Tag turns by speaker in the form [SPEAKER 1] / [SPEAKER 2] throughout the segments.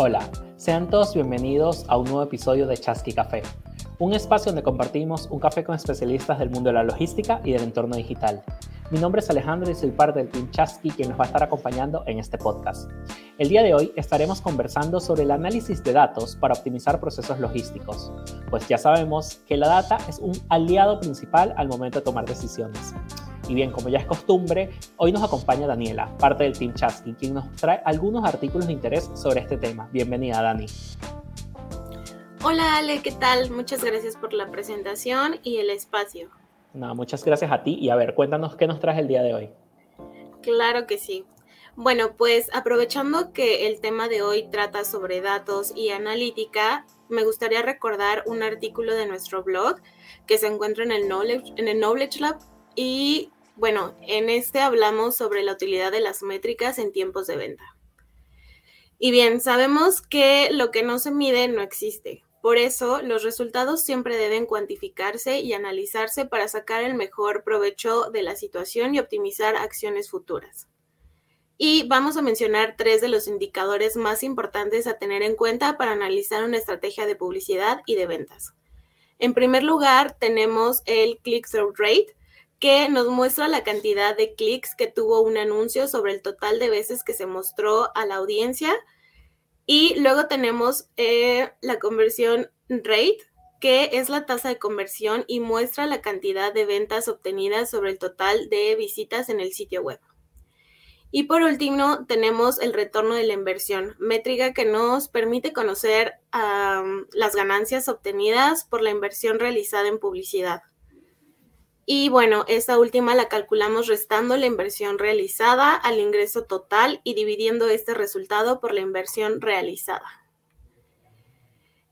[SPEAKER 1] Hola, sean todos bienvenidos a un nuevo episodio de Chasqui Café, un espacio donde compartimos un café con especialistas del mundo de la logística y del entorno digital. Mi nombre es Alejandro y soy parte del Team Chasqui quien nos va a estar acompañando en este podcast. El día de hoy estaremos conversando sobre el análisis de datos para optimizar procesos logísticos, pues ya sabemos que la data es un aliado principal al momento de tomar decisiones. Y bien, como ya es costumbre, hoy nos acompaña Daniela, parte del Team Chasqui, quien nos trae algunos artículos de interés sobre este tema. Bienvenida, Dani.
[SPEAKER 2] Hola Ale, ¿qué tal? Muchas gracias por la presentación y el espacio.
[SPEAKER 1] No, muchas gracias a ti y a ver, cuéntanos qué nos traes el día de hoy.
[SPEAKER 2] Claro que sí. Bueno, pues aprovechando que el tema de hoy trata sobre datos y analítica, me gustaría recordar un artículo de nuestro blog que se encuentra en el Knowledge, en el Knowledge Lab y bueno, en este hablamos sobre la utilidad de las métricas en tiempos de venta. Y bien, sabemos que lo que no se mide no existe. Por eso, los resultados siempre deben cuantificarse y analizarse para sacar el mejor provecho de la situación y optimizar acciones futuras. Y vamos a mencionar tres de los indicadores más importantes a tener en cuenta para analizar una estrategia de publicidad y de ventas. En primer lugar, tenemos el click-through rate, que nos muestra la cantidad de clics que tuvo un anuncio sobre el total de veces que se mostró a la audiencia. Y luego tenemos eh, la conversión rate, que es la tasa de conversión y muestra la cantidad de ventas obtenidas sobre el total de visitas en el sitio web. Y por último, tenemos el retorno de la inversión, métrica que nos permite conocer las ganancias obtenidas por la inversión realizada en publicidad. Y bueno, esta última la calculamos restando la inversión realizada al ingreso total y dividiendo este resultado por la inversión realizada.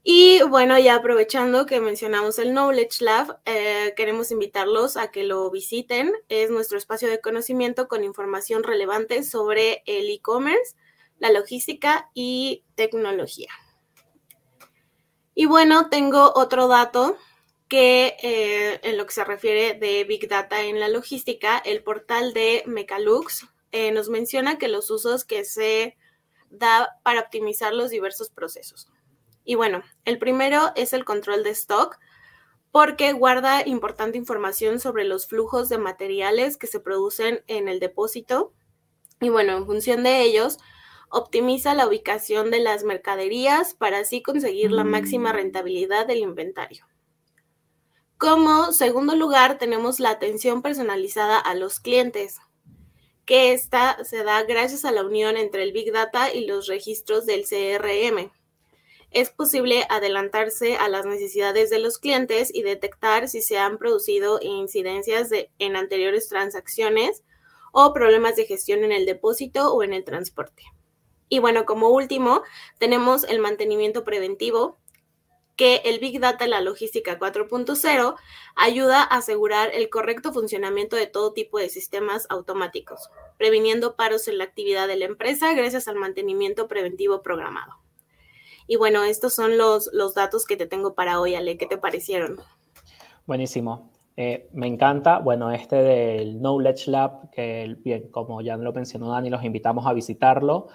[SPEAKER 2] Y bueno, ya aprovechando que mencionamos el Knowledge Lab, eh, queremos invitarlos a que lo visiten. Es nuestro espacio de conocimiento con información relevante sobre el e-commerce, la logística y tecnología. Y bueno, tengo otro dato que eh, en lo que se refiere de Big Data en la logística, el portal de Mecalux eh, nos menciona que los usos que se da para optimizar los diversos procesos. Y bueno, el primero es el control de stock, porque guarda importante información sobre los flujos de materiales que se producen en el depósito. Y bueno, en función de ellos, optimiza la ubicación de las mercaderías para así conseguir la máxima mm. rentabilidad del inventario. Como segundo lugar, tenemos la atención personalizada a los clientes, que esta se da gracias a la unión entre el Big Data y los registros del CRM. Es posible adelantarse a las necesidades de los clientes y detectar si se han producido incidencias en anteriores transacciones o problemas de gestión en el depósito o en el transporte. Y bueno, como último, tenemos el mantenimiento preventivo, que el Big Data en la logística 4.0 ayuda a asegurar el correcto funcionamiento de todo tipo de sistemas automáticos, previniendo paros en la actividad de la empresa gracias al mantenimiento preventivo programado. Y bueno, estos son los, los datos que te tengo para hoy, Ale. ¿Qué te parecieron?
[SPEAKER 1] Buenísimo. Eh, me encanta, bueno, este del Knowledge Lab, que bien, como ya lo mencionó Dani, los invitamos a visitarlo,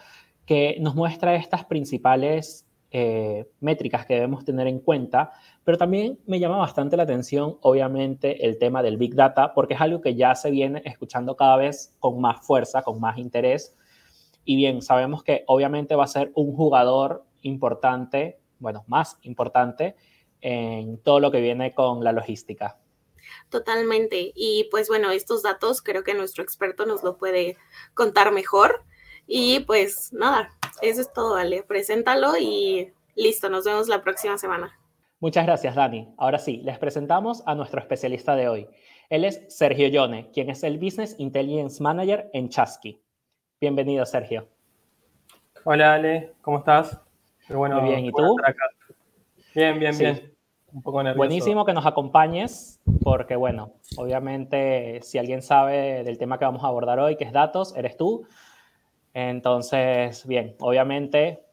[SPEAKER 1] que nos muestra estas principales eh, métricas que debemos tener en cuenta, pero también me llama bastante la atención, obviamente, el tema del Big Data, porque es algo que ya se viene escuchando cada vez con más fuerza, con más interés. Y bien, sabemos que obviamente va a ser un jugador importante, bueno, más importante en todo lo que viene con la logística.
[SPEAKER 2] Totalmente. Y pues bueno, estos datos creo que nuestro experto nos lo puede contar mejor. Y pues nada, eso es todo, vale. Preséntalo y listo, nos vemos la próxima semana.
[SPEAKER 1] Muchas gracias, Dani. Ahora sí, les presentamos a nuestro especialista de hoy. Él es Sergio Yone, quien es el Business Intelligence Manager en Chasqui. Bienvenido, Sergio.
[SPEAKER 3] Hola, Ale, ¿cómo estás?
[SPEAKER 1] Muy bien, ¿y tú?
[SPEAKER 3] Bien, bien, bien.
[SPEAKER 1] Un poco nervioso. Buenísimo que nos acompañes, porque bueno, obviamente si alguien sabe del tema que vamos a abordar hoy, que es datos, eres tú. Entonces, bien, obviamente,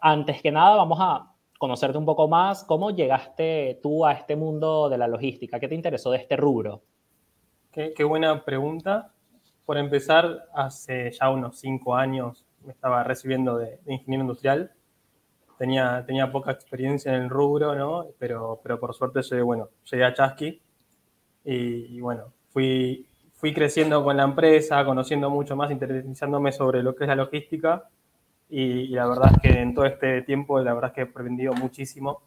[SPEAKER 1] antes que nada vamos a conocerte un poco más. ¿Cómo llegaste tú a este mundo de la logística? ¿Qué te interesó de este rubro?
[SPEAKER 3] Qué, buena pregunta. Por empezar, hace ya unos cinco años me estaba recibiendo de, ingeniero industrial tenía, tenía poca experiencia en el rubro, ¿no? Pero, pero por suerte llegué, bueno, llegué a Chasqui y, bueno, fui, fui creciendo con la empresa, conociendo mucho más, interesándome sobre lo que es la logística y, la verdad es que en todo este tiempo, la verdad es que he aprendido muchísimo,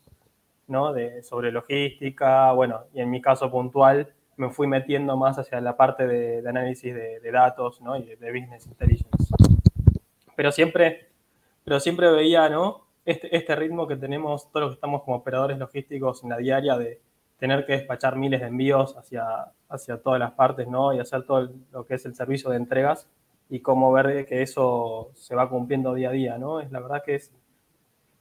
[SPEAKER 3] ¿no? De, sobre logística, bueno, y en mi caso puntual, me fui metiendo más hacia la parte de, análisis de, datos, ¿no? Y de, de business intelligence. Pero siempre pero siempre veía, ¿no? Este, este ritmo que tenemos todos los que estamos como operadores logísticos en la diaria de tener que despachar miles de envíos hacia, hacia todas las partes, ¿no? Y hacer todo lo que es el servicio de entregas y cómo ver que eso se va cumpliendo día a día, ¿no? Es la verdad que es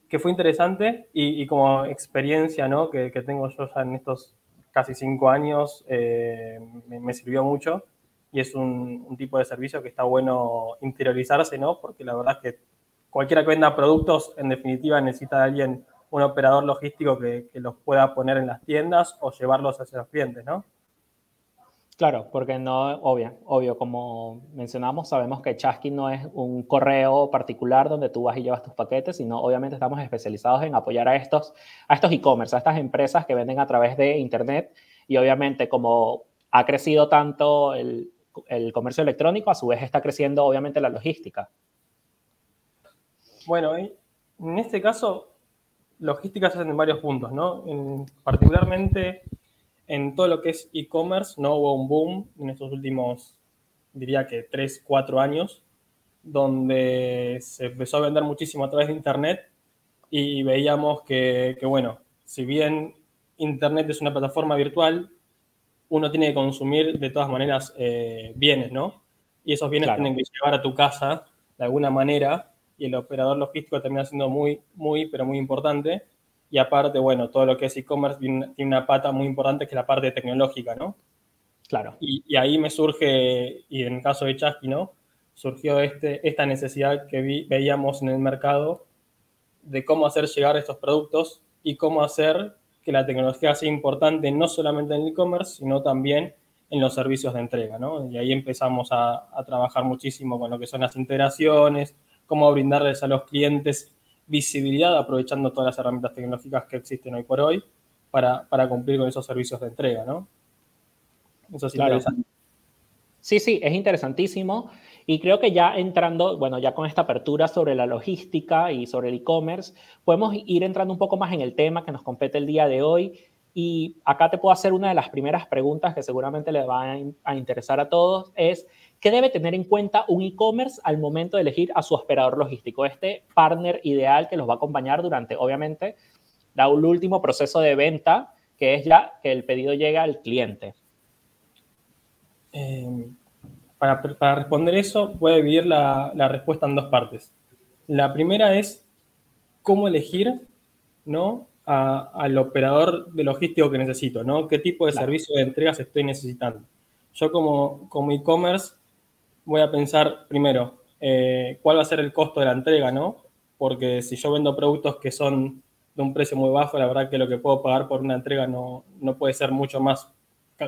[SPEAKER 3] que fue interesante y, como experiencia, ¿no? Que, que, tengo yo ya en estos casi cinco años, eh, me, me, sirvió mucho y es un, un, tipo de servicio que está bueno interiorizarse, ¿no? Porque la verdad es que cualquiera que venda productos, en definitiva, necesita de alguien, un operador logístico que, los pueda poner en las tiendas o llevarlos hacia los clientes, ¿no?
[SPEAKER 1] Claro, porque no, obvio, obvio, como mencionamos, sabemos que Chasky no es un correo particular donde tú vas y llevas tus paquetes, sino obviamente estamos especializados en apoyar a estos a estos e-commerce, a estas empresas que venden a través de Internet y obviamente como ha crecido tanto el, el comercio electrónico, a su vez está creciendo obviamente la logística.
[SPEAKER 3] Bueno, en este caso, logística se hace en varios puntos, ¿no? En, particularmente en todo lo que es e-commerce, ¿no? Hubo un boom en estos últimos, diría que 3, 4 años, donde se empezó a vender muchísimo a través de Internet y veíamos que, bueno, si bien Internet es una plataforma virtual, uno tiene que consumir de todas maneras eh, bienes, ¿no? Y esos bienes tienen que llevar a tu casa de alguna manera y el operador logístico termina siendo muy, muy, pero muy importante. Y aparte, bueno, todo lo que es e-commerce tiene una pata muy importante que es la parte tecnológica, ¿no?
[SPEAKER 1] Claro.
[SPEAKER 3] Y, ahí me surge, y en el caso de Chasky, ¿no? Surgió este, esta necesidad que veíamos en el mercado de cómo hacer llegar estos productos y cómo hacer que la tecnología sea importante no solamente en el e-commerce, sino también en los servicios de entrega, ¿no? Y ahí empezamos a, a, trabajar muchísimo con lo que son las integraciones, cómo brindarles a los clientes visibilidad aprovechando todas las herramientas tecnológicas que existen hoy por hoy para, cumplir con esos servicios de entrega, ¿no?
[SPEAKER 1] Eso es interesante. Sí, sí, es interesantísimo. Y creo que ya entrando, bueno, ya con esta apertura sobre la logística y sobre el e-commerce, podemos ir entrando un poco más en el tema que nos compete el día de hoy. Y acá te puedo hacer una de las primeras preguntas que seguramente le va a interesar a todos, es ¿Qué debe tener en cuenta un e-commerce al momento de elegir a su operador logístico? Este partner ideal que los va a acompañar durante, obviamente, el último proceso de venta, que es ya que el pedido llega al cliente.
[SPEAKER 3] Eh, para, responder eso, voy a dividir la, respuesta en dos partes. La primera es cómo elegir ¿no? al operador de logístico que necesito, ¿no? ¿Qué tipo de servicio de entregas estoy necesitando? Yo como, como e-commerce voy a pensar primero eh, cuál va a ser el costo de la entrega, ¿no? Porque si yo vendo productos que son de un precio muy bajo, la verdad que lo que puedo pagar por una entrega no, no puede ser mucho más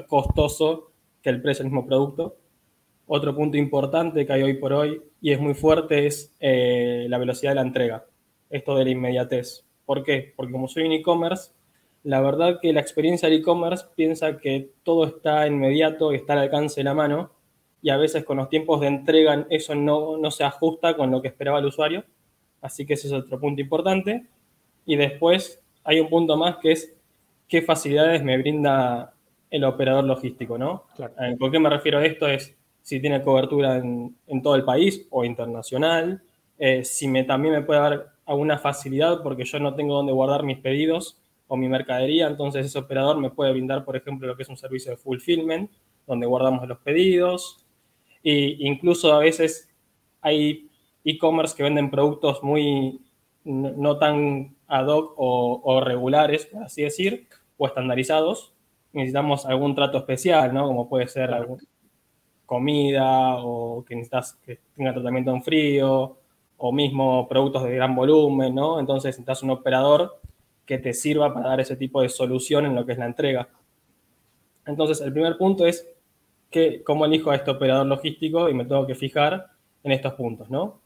[SPEAKER 3] costoso que el precio del mismo producto. Otro punto importante que hay hoy por hoy y es muy fuerte es eh, la velocidad de la entrega, esto de la inmediatez. ¿Por qué? Porque como soy un e-commerce, la verdad que la experiencia del e-commerce piensa que todo está inmediato y está al alcance de la mano y a veces con los tiempos de entrega eso no, no se ajusta con lo que esperaba el usuario. Así que ese es otro punto importante. Y después hay un punto más que es qué facilidades me brinda el operador logístico, ¿no? Eh, ¿Por qué me refiero a esto? Es si tiene cobertura en, en todo el país o internacional, eh, si me, también me puede dar alguna facilidad porque yo no tengo dónde guardar mis pedidos o mi mercadería, entonces ese operador me puede brindar, por ejemplo, lo que es un servicio de fulfillment, donde guardamos los pedidos, e incluso a veces hay e-commerce que venden productos muy no, tan ad hoc o, regulares, por así decir, o estandarizados. Necesitamos algún trato especial, ¿no? Como puede ser comida o que necesitas que tenga tratamiento en frío o mismo productos de gran volumen, ¿no? Entonces necesitas un operador que te sirva para dar ese tipo de solución en lo que es la entrega. Entonces, el primer punto es cómo elijo a este operador logístico y me tengo que fijar en estos puntos, ¿no?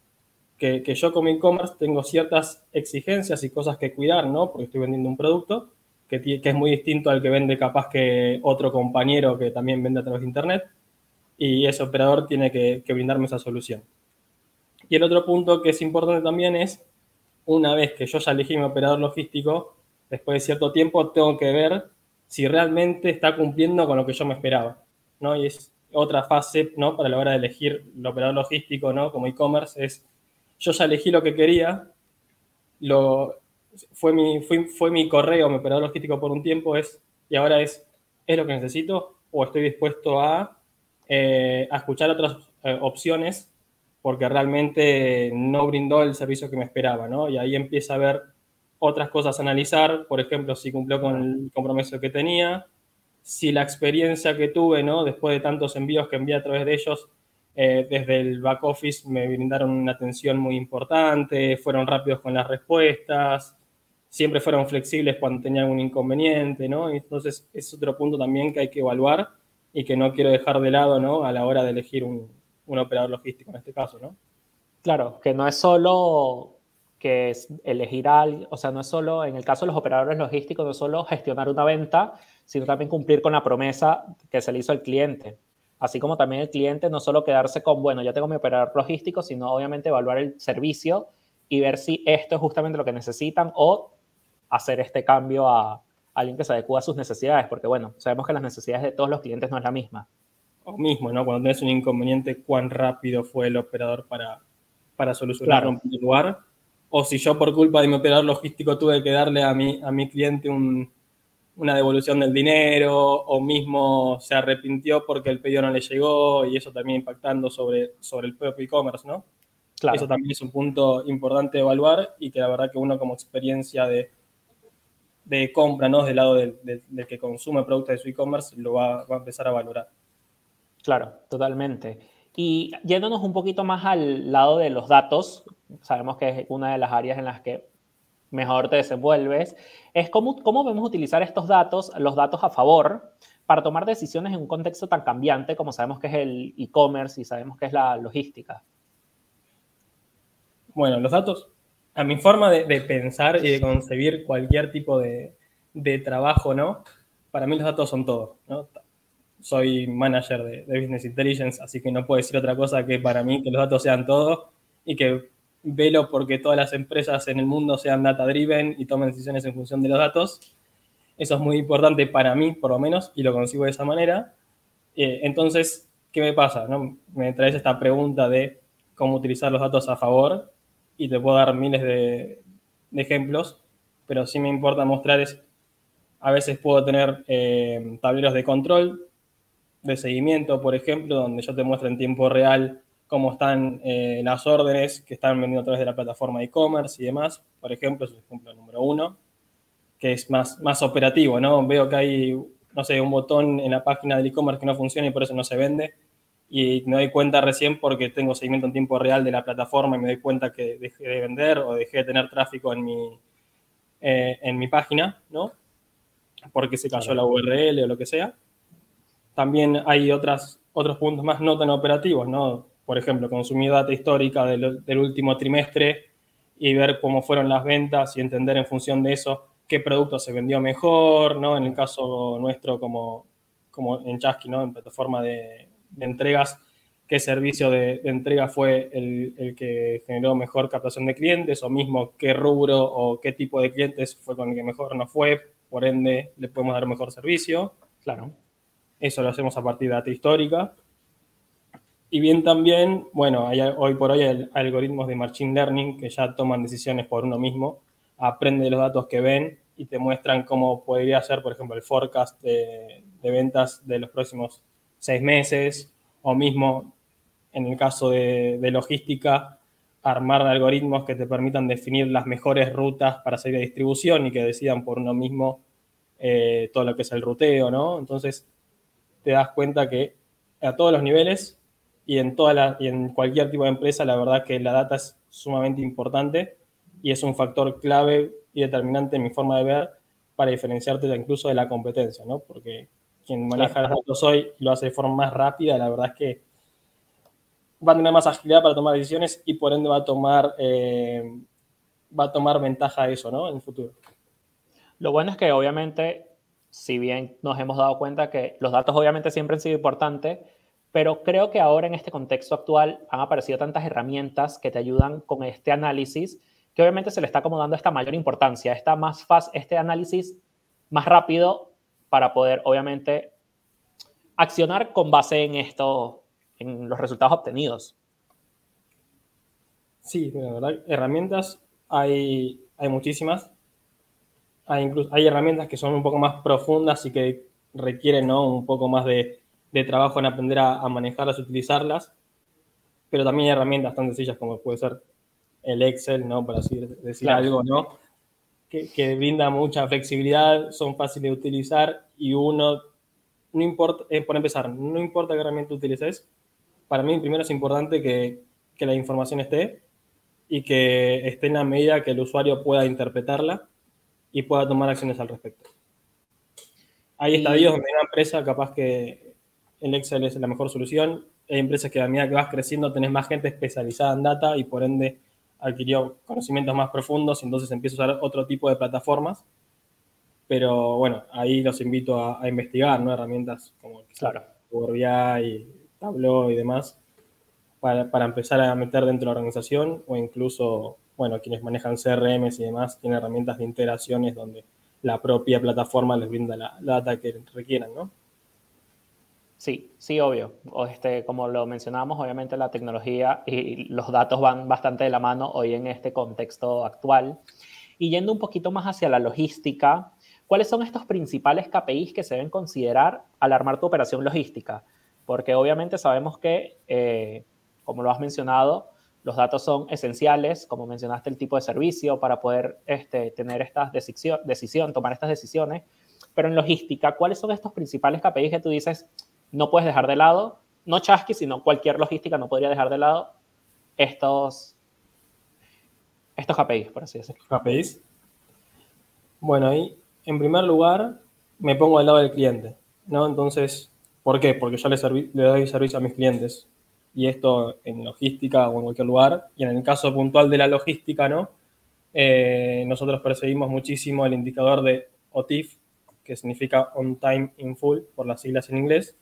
[SPEAKER 3] que, yo como e-commerce tengo ciertas exigencias y cosas que cuidar, ¿no? Porque estoy vendiendo un producto que, que es muy distinto al que vende capaz que otro compañero que también vende a través de Internet y ese operador tiene que, brindarme esa solución. Y el otro punto que es importante también es, una vez que yo ya elegí mi operador logístico, después de cierto tiempo tengo que ver si realmente está cumpliendo con lo que yo me esperaba, ¿no? Y es otra fase, ¿no? Para la hora de elegir el operador logístico, ¿no? Como e-commerce, es yo ya elegí lo que quería, lo, fue, mi, fue, mi correo, mi operador logístico por un tiempo, es, y ahora es, ¿es lo que necesito? ¿O estoy dispuesto a, eh, escuchar otras eh, opciones porque realmente no brindó el servicio que me esperaba, ¿no? Y ahí empieza a haber otras cosas a analizar, por ejemplo, si cumplió con el compromiso que tenía, si la experiencia que tuve, ¿no? Después de tantos envíos que envié a través de ellos, eh, desde el back office me brindaron una atención muy importante, fueron rápidos con las respuestas, siempre fueron flexibles cuando tenían algún inconveniente, ¿no? Entonces es otro punto también que hay que evaluar y que no quiero dejar de lado, ¿no? A la hora de elegir un, un operador logístico en este caso, ¿no?
[SPEAKER 1] Claro, que no es solo que es elegir al, o sea, no es solo, en el caso de los operadores logísticos, no es solo gestionar una venta, sino también cumplir con la promesa que se le hizo al cliente así como también el cliente, no solo quedarse con, bueno, ya tengo mi operador logístico, sino obviamente evaluar el servicio y ver si esto es justamente lo que necesitan o hacer este cambio a, alguien que se adecua a sus necesidades, porque bueno, sabemos que las necesidades de todos los clientes no es la misma.
[SPEAKER 3] O mismo, ¿no? Cuando tienes un inconveniente, cuán rápido fue el operador para, para solucionarlo en primer lugar. O si yo por culpa de mi operador logístico tuve que darle a mi, a mi cliente un, una devolución del dinero o mismo se arrepintió porque el pedido no le llegó y eso también impactando sobre, sobre el propio e-commerce, ¿no? Claro. Eso también es un punto importante de evaluar y que la verdad que uno como experiencia de, de compra, ¿no? Del lado del, que consume productos de su e-commerce lo va, va a empezar a valorar.
[SPEAKER 1] Claro, totalmente. Y yéndonos un poquito más al lado de los datos, sabemos que es una de las áreas en las que mejor te desenvuelves, es cómo, cómo podemos utilizar estos datos, los datos a favor, para tomar decisiones en un contexto tan cambiante como sabemos que es el e-commerce y sabemos que es la logística.
[SPEAKER 3] Bueno, los datos, a mi forma de, pensar y de concebir cualquier tipo de, de, trabajo, ¿no? Para mí los datos son todo, ¿no? Soy manager de, de Business Intelligence, así que no puedo decir otra cosa que para mí que los datos sean todo y que velo porque todas las empresas en el mundo sean data driven y tomen decisiones en función de los datos. Eso es muy importante para mí, por lo menos, y lo consigo de esa manera. Eh, entonces, ¿qué me pasa? No? Me traes esta pregunta de cómo utilizar los datos a favor y te puedo dar miles de, ejemplos, pero sí me importa mostrar es, a veces puedo tener eh, tableros de control, de seguimiento, por ejemplo, donde yo te muestro en tiempo real cómo están eh, las órdenes que están vendiendo a través de la plataforma de e-commerce y demás. Por ejemplo, es el ejemplo número uno, que es más, más operativo, ¿no? Veo que hay, no sé, un botón en la página del e-commerce que no funciona y por eso no se vende. Y me doy cuenta recién porque tengo seguimiento en tiempo real de la plataforma y me doy cuenta que dejé de vender o dejé de tener tráfico en mi, eh, en mi página, ¿no? Porque se cayó la URL o lo que sea. También hay otras, otros puntos más no tan operativos, ¿no? Por ejemplo, consumir data histórica del, último trimestre y ver cómo fueron las ventas y entender en función de eso qué producto se vendió mejor, ¿no? En el caso nuestro como, como en Chasqui, ¿no? En plataforma de, entregas, qué servicio de, entrega fue el, el, que generó mejor captación de clientes o mismo qué rubro o qué tipo de clientes fue con el que mejor nos fue, por ende le podemos dar mejor servicio. Claro. Eso lo hacemos a partir de data histórica. Y bien también, bueno, hay, hoy por hoy hay algoritmos de Machine Learning que ya toman decisiones por uno mismo, aprende los datos que ven y te muestran cómo podría ser, por ejemplo, el forecast de, ventas de los próximos seis meses, o mismo en el caso de, logística, armar algoritmos que te permitan definir las mejores rutas para salir de distribución y que decidan por uno mismo eh, todo lo que es el ruteo, ¿no? Entonces, te das cuenta que a todos los niveles y en, toda la, y en cualquier tipo de empresa, la verdad que la data es sumamente importante y es un factor clave y determinante en mi forma de ver para diferenciarte incluso de la competencia, ¿no? Porque quien maneja los datos hoy lo hace de forma más rápida, la verdad es que va a tener más agilidad para tomar decisiones y por ende va a tomar, eh, va a tomar ventaja de eso, ¿no? En el futuro.
[SPEAKER 1] Lo bueno es que obviamente, si bien nos hemos dado cuenta que los datos obviamente siempre han sido importantes, pero creo que ahora en este contexto actual han aparecido tantas herramientas que te ayudan con este análisis que obviamente se le está acomodando esta mayor importancia, esta más fácil, este análisis más rápido para poder obviamente accionar con base en esto, en los resultados obtenidos.
[SPEAKER 3] Sí, la verdad, herramientas hay, hay muchísimas. Hay, incluso, hay herramientas que son un poco más profundas y que requieren ¿no? un poco más de, de trabajo en aprender a, a, manejarlas, utilizarlas. Pero también hay herramientas tan sencillas como puede ser el Excel, ¿no? Para así decir claro. algo, ¿no? Que, que, brinda mucha flexibilidad, son fáciles de utilizar y uno, no importa, eh, por empezar, no importa qué herramienta utilices, para mí primero es importante que, que la información esté y que esté en la medida que el usuario pueda interpretarla y pueda tomar acciones al respecto. Hay estadios donde una empresa capaz que el Excel es la mejor solución. Hay empresas que a medida que vas creciendo tenés más gente especializada en data y por ende adquirió conocimientos más profundos y entonces empieza a usar otro tipo de plataformas. Pero bueno, ahí los invito a, a investigar, ¿no? Herramientas como
[SPEAKER 1] claro.
[SPEAKER 3] Power BI, Tableau y demás, para, para, empezar a meter dentro de la organización o incluso, bueno, quienes manejan CRMs y demás tienen herramientas de integraciones donde la propia plataforma les brinda la, la data que requieran, ¿no?
[SPEAKER 1] Sí, sí, obvio. Este, como lo mencionábamos, obviamente la tecnología y los datos van bastante de la mano hoy en este contexto actual. Y yendo un poquito más hacia la logística, ¿cuáles son estos principales KPIs que se deben considerar al armar tu operación logística? Porque obviamente sabemos que, eh, como lo has mencionado, los datos son esenciales, como mencionaste, el tipo de servicio para poder este, tener estas decisión, decisión, tomar estas decisiones. Pero en logística, ¿cuáles son estos principales KPIs que tú dices, no puedes dejar de lado, no Chasqui, sino cualquier logística no podría dejar de lado estos, estos KPIs, por así decirlo.
[SPEAKER 3] KPIs. Bueno, ahí, en primer lugar, me pongo al lado del cliente, ¿no? Entonces, ¿por qué? Porque yo le, le doy servicio a mis clientes. Y esto en logística o en cualquier lugar. Y en el caso puntual de la logística, ¿no? Eh, nosotros perseguimos muchísimo el indicador de OTIF, que significa On Time in Full, por las siglas en inglés,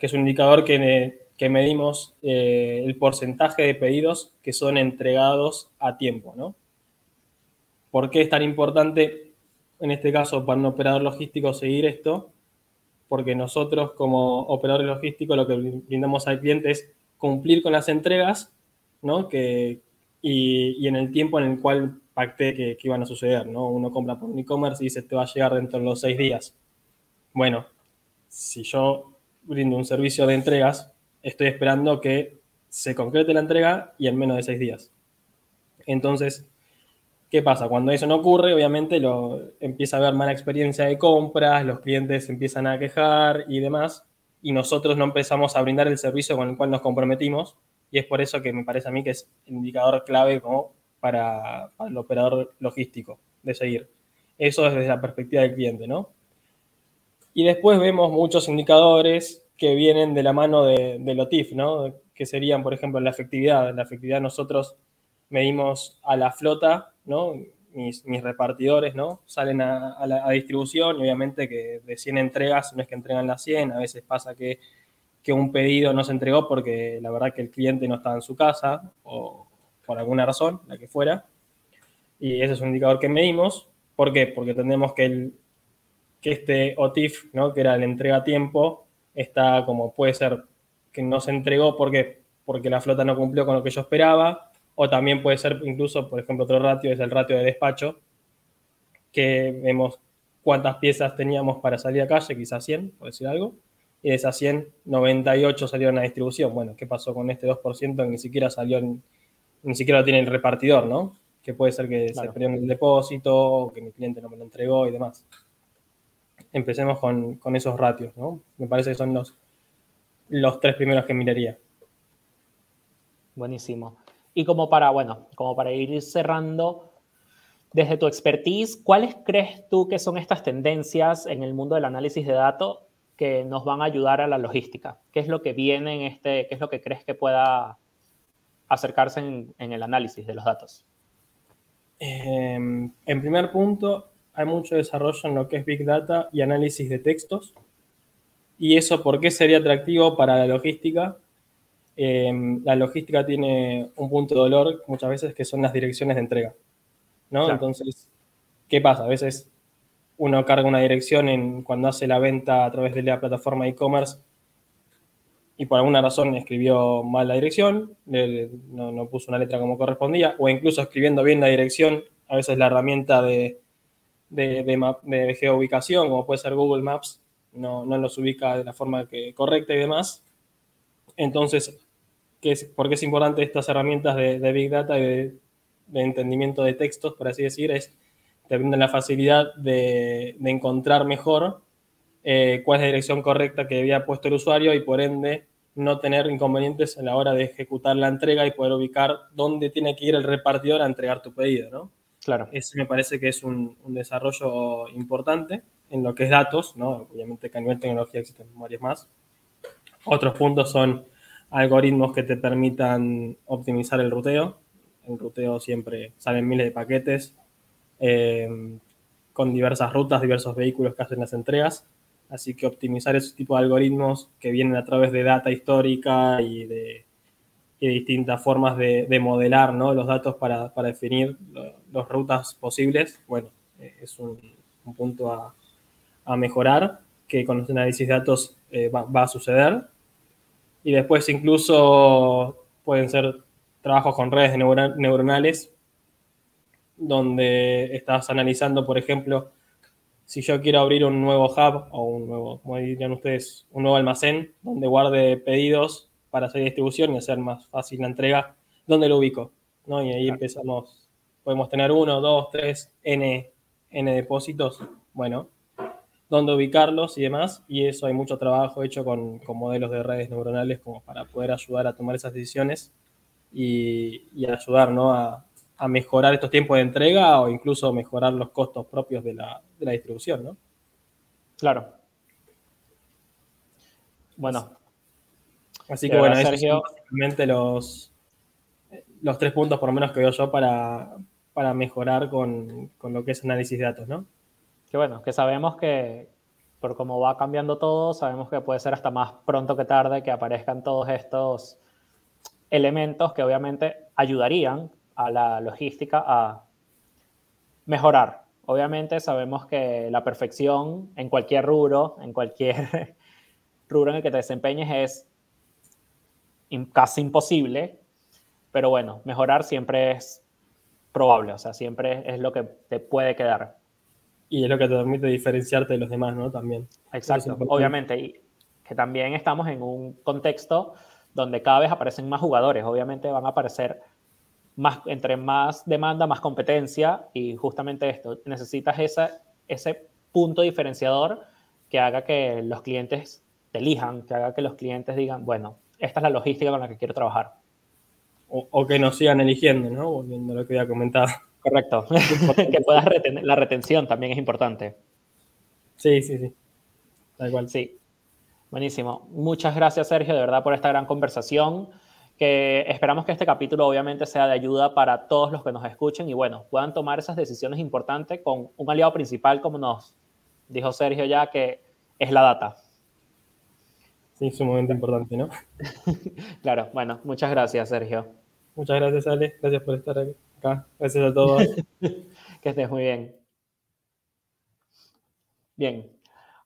[SPEAKER 3] que es un indicador que, que medimos eh, el porcentaje de pedidos que son entregados a tiempo, ¿no? ¿Por qué es tan importante, en este caso, para un operador logístico seguir esto? Porque nosotros, como operadores logísticos, lo que brindamos al cliente es cumplir con las entregas, ¿no? Que, y, y en el tiempo en el cual pacté que, que, iban a suceder, ¿no? Uno compra por un e-commerce y dice, te va a llegar dentro de los seis días. Bueno, si yo brindo un servicio de entregas, estoy esperando que se concrete la entrega y en menos de seis días. Entonces, ¿qué pasa? Cuando eso no ocurre, obviamente lo, empieza a haber mala experiencia de compras, los clientes empiezan a quejar y demás, y nosotros no empezamos a brindar el servicio con el cual nos comprometimos, y es por eso que me parece a mí que es el indicador clave como para, el operador logístico de seguir. Eso es desde la perspectiva del cliente, ¿no? Y después vemos muchos indicadores que vienen de la mano de, de LOTIF, ¿no? Que serían, por ejemplo, la efectividad. La efectividad nosotros medimos a la flota, ¿no? Mis, repartidores, ¿no? Salen a, distribución y obviamente que de 100 entregas no es que entregan las 100, a veces pasa que, que un pedido no se entregó porque la verdad que el cliente no estaba en su casa o por alguna razón, la que fuera. Y ese es un indicador que medimos. ¿Por qué? Porque tenemos que el, que este OTIF, ¿no? que era la entrega a tiempo, está como puede ser que no se entregó porque, porque la flota no cumplió con lo que yo esperaba, o también puede ser incluso, por ejemplo, otro ratio es el ratio de despacho, que vemos cuántas piezas teníamos para salir a calle, quizás 100, por decir algo, y de esas 100, 98 salieron a distribución. Bueno, ¿qué pasó con este 2% que ni siquiera salió, ni siquiera lo tiene el repartidor, ¿no? Que puede ser que claro. se perdió en el depósito, o que mi cliente no me lo entregó y demás empecemos con, con, esos ratios, ¿no? Me parece que son los, los tres primeros que miraría.
[SPEAKER 1] Buenísimo. Y como para, bueno, como para ir cerrando, desde tu expertise, ¿cuáles crees tú que son estas tendencias en el mundo del análisis de datos que nos van a ayudar a la logística? ¿Qué es lo que viene en este, qué es lo que crees que pueda acercarse en, el análisis de los datos?
[SPEAKER 3] Em, en primer punto, hay mucho desarrollo en lo que es Big Data y análisis de textos. ¿Y eso por qué sería atractivo para la logística? Em, la logística tiene un punto de dolor muchas veces que son las direcciones de entrega. ¿no? Entonces, ¿qué pasa? A veces uno carga una dirección en, cuando hace la venta a través de la plataforma e-commerce y por alguna razón escribió mal la dirección, no, puso una letra como correspondía, o incluso escribiendo bien la dirección, a veces la herramienta de, de, geoubicación, como puede ser Google Maps, no, no, los ubica de la forma correcta y demás. Entonces, ¿qué es, ¿por qué es importante estas herramientas de, Big Data y de, entendimiento de textos, por así decir? Es te brindan la facilidad de, encontrar mejor eh, cuál es la dirección correcta que había puesto el usuario y por ende no tener inconvenientes a la hora de ejecutar la entrega y poder ubicar dónde tiene que ir el repartidor a entregar tu pedido, ¿no?
[SPEAKER 1] Claro.
[SPEAKER 3] Ese me parece que es un, desarrollo importante en lo que es datos, ¿no? Obviamente que a nivel tecnología existen varios más. Otros puntos son algoritmos que te permitan optimizar el ruteo. En ruteo siempre salen miles de paquetes, Em, con diversas rutas, diversos vehículos que hacen las entregas. Así que optimizar ese tipo de algoritmos que vienen a través de data histórica y de, distintas formas de, modelar los datos para, definir las rutas posibles, bueno, eh, es un, punto a, mejorar que con los análisis de datos eh, va, va, a suceder. Y después incluso pueden ser trabajos con redes neuronales donde estás analizando, por ejemplo, si yo quiero abrir un nuevo hub o un nuevo, como dirían ustedes, un nuevo almacén donde guarde pedidos para hacer distribución y hacer más fácil la entrega, ¿dónde lo ubico? ¿No? Y ahí empezamos, podemos tener uno, dos, tres, n, n depósitos, bueno, dónde ubicarlos y demás, y eso hay mucho trabajo hecho con, con modelos de redes neuronales como para poder ayudar a tomar esas decisiones y, y ayudar ¿no? a, a mejorar estos tiempos de entrega o incluso mejorar los costos propios de la, distribución, ¿no?
[SPEAKER 1] Claro. Bueno.
[SPEAKER 3] Así que bueno, esos son básicamente los, los tres puntos por lo menos que veo yo para, para mejorar con, lo que es análisis de datos, ¿no?
[SPEAKER 1] Que bueno, que sabemos que por cómo va cambiando todo, sabemos que puede ser hasta más pronto que tarde que aparezcan todos estos elementos que obviamente ayudarían a la logística a mejorar. Obviamente sabemos que la perfección en cualquier rubro, en cualquier rubro en el que te desempeñes es casi imposible, pero bueno, mejorar siempre es probable, o sea, siempre es lo que te puede quedar.
[SPEAKER 3] Y es lo que te permite diferenciarte de los demás, ¿no? También.
[SPEAKER 1] Exacto, obviamente, y que también estamos en un contexto donde cada vez aparecen más jugadores, obviamente van a aparecer más, entre más demanda, más competencia y justamente esto, necesitas esa, ese punto diferenciador que haga que los clientes te elijan, que haga que los clientes digan, bueno, esta es la logística con la que quiero trabajar.
[SPEAKER 3] O, que nos sigan eligiendo, ¿no? Volviendo a lo que había comentado.
[SPEAKER 1] Correcto. que puedas retener, la retención también es importante.
[SPEAKER 3] Sí, sí, sí.
[SPEAKER 1] Da igual. Sí. Buenísimo. Muchas gracias, Sergio, de verdad, por esta gran conversación que esperamos que este capítulo obviamente sea de ayuda para todos los que nos escuchen y bueno, puedan tomar esas decisiones importantes con un aliado principal, como nos dijo Sergio ya, que es la data.
[SPEAKER 3] Sí, sumamente importante, ¿no?
[SPEAKER 1] claro, bueno, muchas gracias, Sergio.
[SPEAKER 3] Muchas gracias, Ale. Gracias por estar acá. Gracias a todos.
[SPEAKER 1] que estés muy bien. Bien,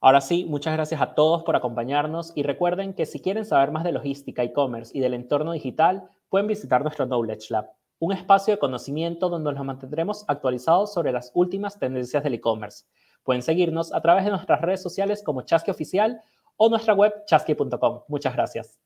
[SPEAKER 1] Ahora sí, muchas gracias a todos por acompañarnos y recuerden que si quieren saber más de logística, e-commerce y del entorno digital, pueden visitar nuestro Knowledge Lab, un espacio de conocimiento donde nos mantendremos actualizados sobre las últimas tendencias del e-commerce. Pueden seguirnos a través de nuestras redes sociales como Chasqui Oficial o nuestra web chasqui.com. Muchas gracias.